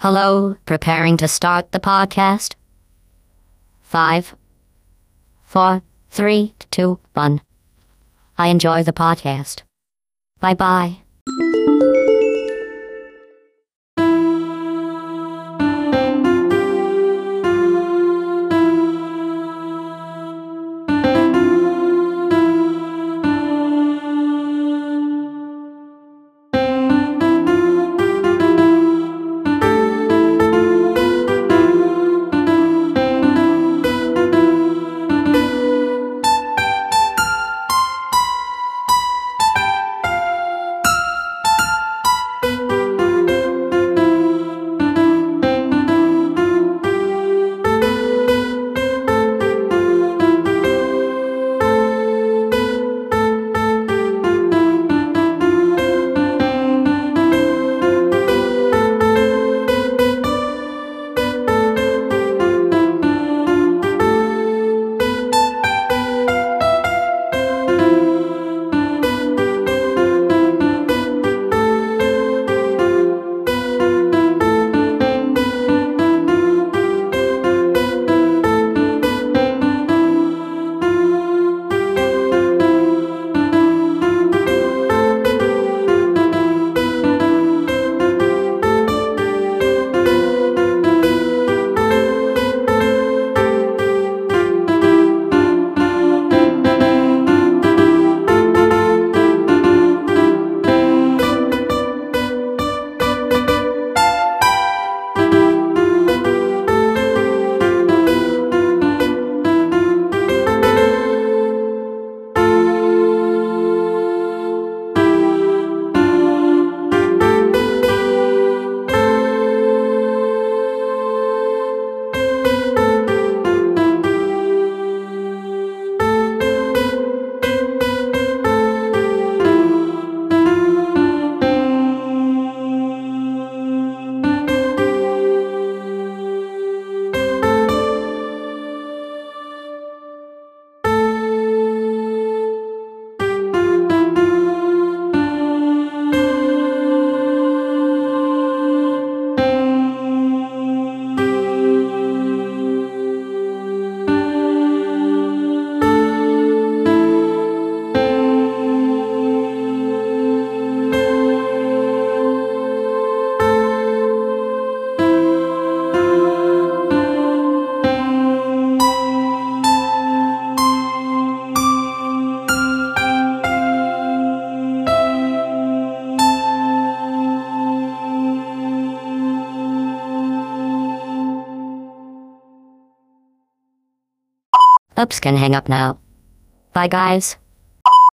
Hello, preparing to start the podcast? Five, four, three, two, one. I enjoy the podcast. Bye bye. Oops, can hang up now. Bye, guys.